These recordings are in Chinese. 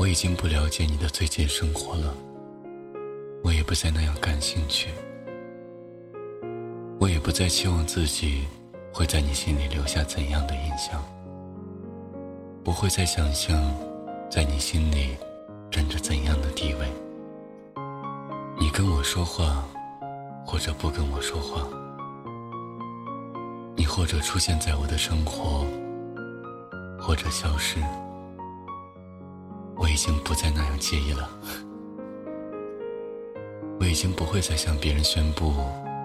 我已经不了解你的最近生活了，我也不再那样感兴趣，我也不再期望自己会在你心里留下怎样的印象，不会再想象在你心里占着怎样的地位。你跟我说话，或者不跟我说话，你或者出现在我的生活，或者消失。我已经不再那样介意了，我已经不会再向别人宣布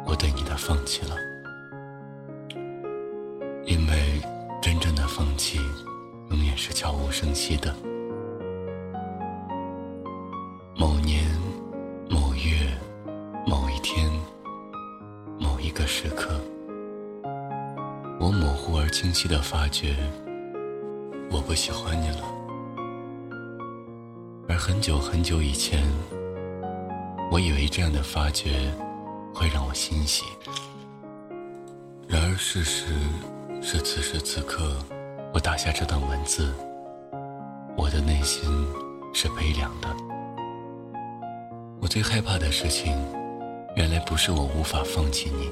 我对你的放弃了，因为真正的放弃永远是悄无声息的。某年某月某一天某一个时刻，我模糊而清晰的发觉，我不喜欢你了。而很久很久以前，我以为这样的发觉会让我欣喜。然而事实是，此时此刻，我打下这段文字，我的内心是悲凉的。我最害怕的事情，原来不是我无法放弃你，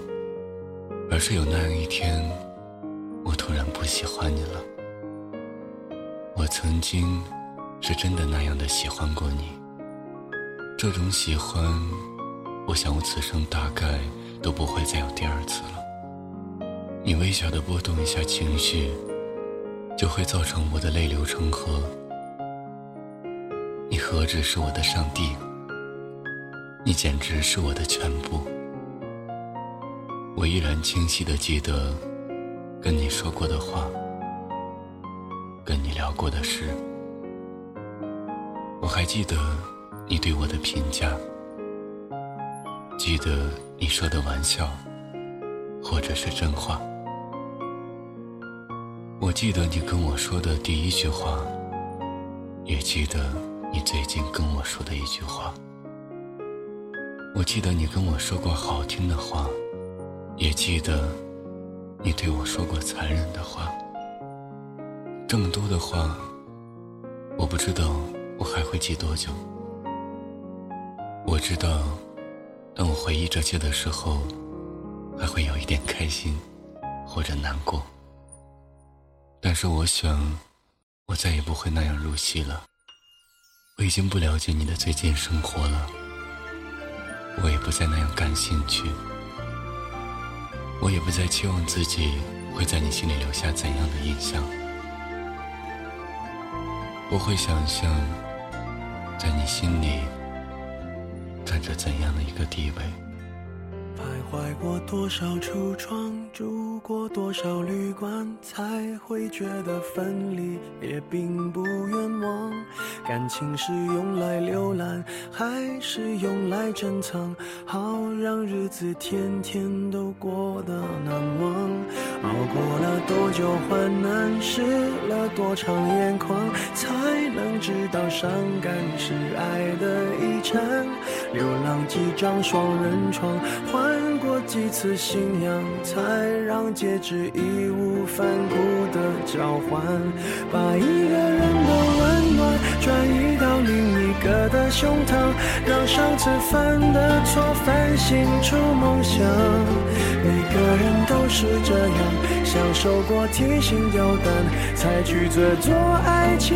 而是有那样一天，我突然不喜欢你了。我曾经。是真的那样的喜欢过你，这种喜欢，我想我此生大概都不会再有第二次了。你微小的波动一下情绪，就会造成我的泪流成河。你何止是我的上帝，你简直是我的全部。我依然清晰的记得跟你说过的话，跟你聊过的事。我还记得你对我的评价，记得你说的玩笑，或者是真话。我记得你跟我说的第一句话，也记得你最近跟我说的一句话。我记得你跟我说过好听的话，也记得你对我说过残忍的话。这么多的话，我不知道。我还会记多久？我知道，当我回忆这些的时候，还会有一点开心，或者难过。但是我想，我再也不会那样入戏了。我已经不了解你的最近生活了，我也不再那样感兴趣，我也不再期望自己会在你心里留下怎样的印象。我会想象。在你心里，占着怎样的一个地位？徘徊过多少橱窗，住过多少旅馆，才会觉得分离也并不冤枉。感情是用来浏览，还是用来珍藏？好让日子天天都过得难忘。熬过了多久患难，湿了多长眼眶，才能知道伤感是爱的遗产。流浪几张双人床，换过几次信仰，才让戒指义无反顾的交换。把一个人的温暖转移到另一个的胸膛，让上次犯的错反省出梦想。每个人都是这样，享受过提心吊胆，才拒绝做爱情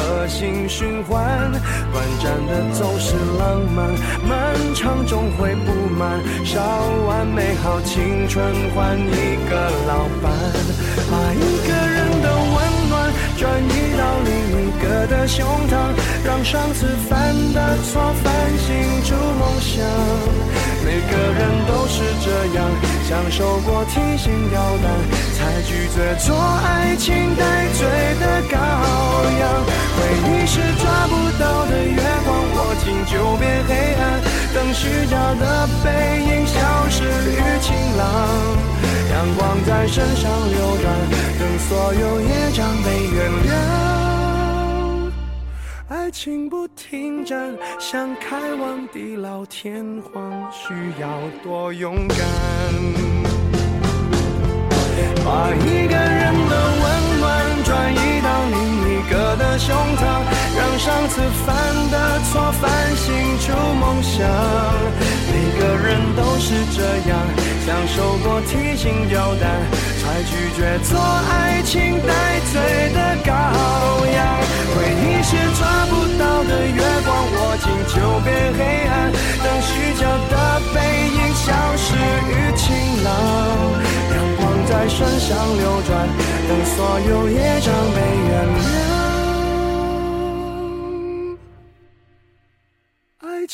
性循环。短暂的总是浪漫，漫长终会不满。烧完美好青春换一个老伴，把一个人的温暖转移到另一个的胸膛，让上次犯的错反省出梦想。每个人都是这样，享受过提心吊胆，才拒绝做爱情带罪的羔回忆是抓不到的月光，握紧就变黑暗。等虚假的背影消失于晴朗，阳光在身上流转，等所有业障被原谅。爱情不停站，想开往地老天荒，需要多勇敢。次犯的错反省出梦想。每个人都是这样，享受过提心吊胆，才拒绝做爱情带罪的羔羊。回忆是抓不到的月光，握紧就变黑暗。等虚假的背影消失于晴朗，阳光在身上流转，等所有业障被原谅。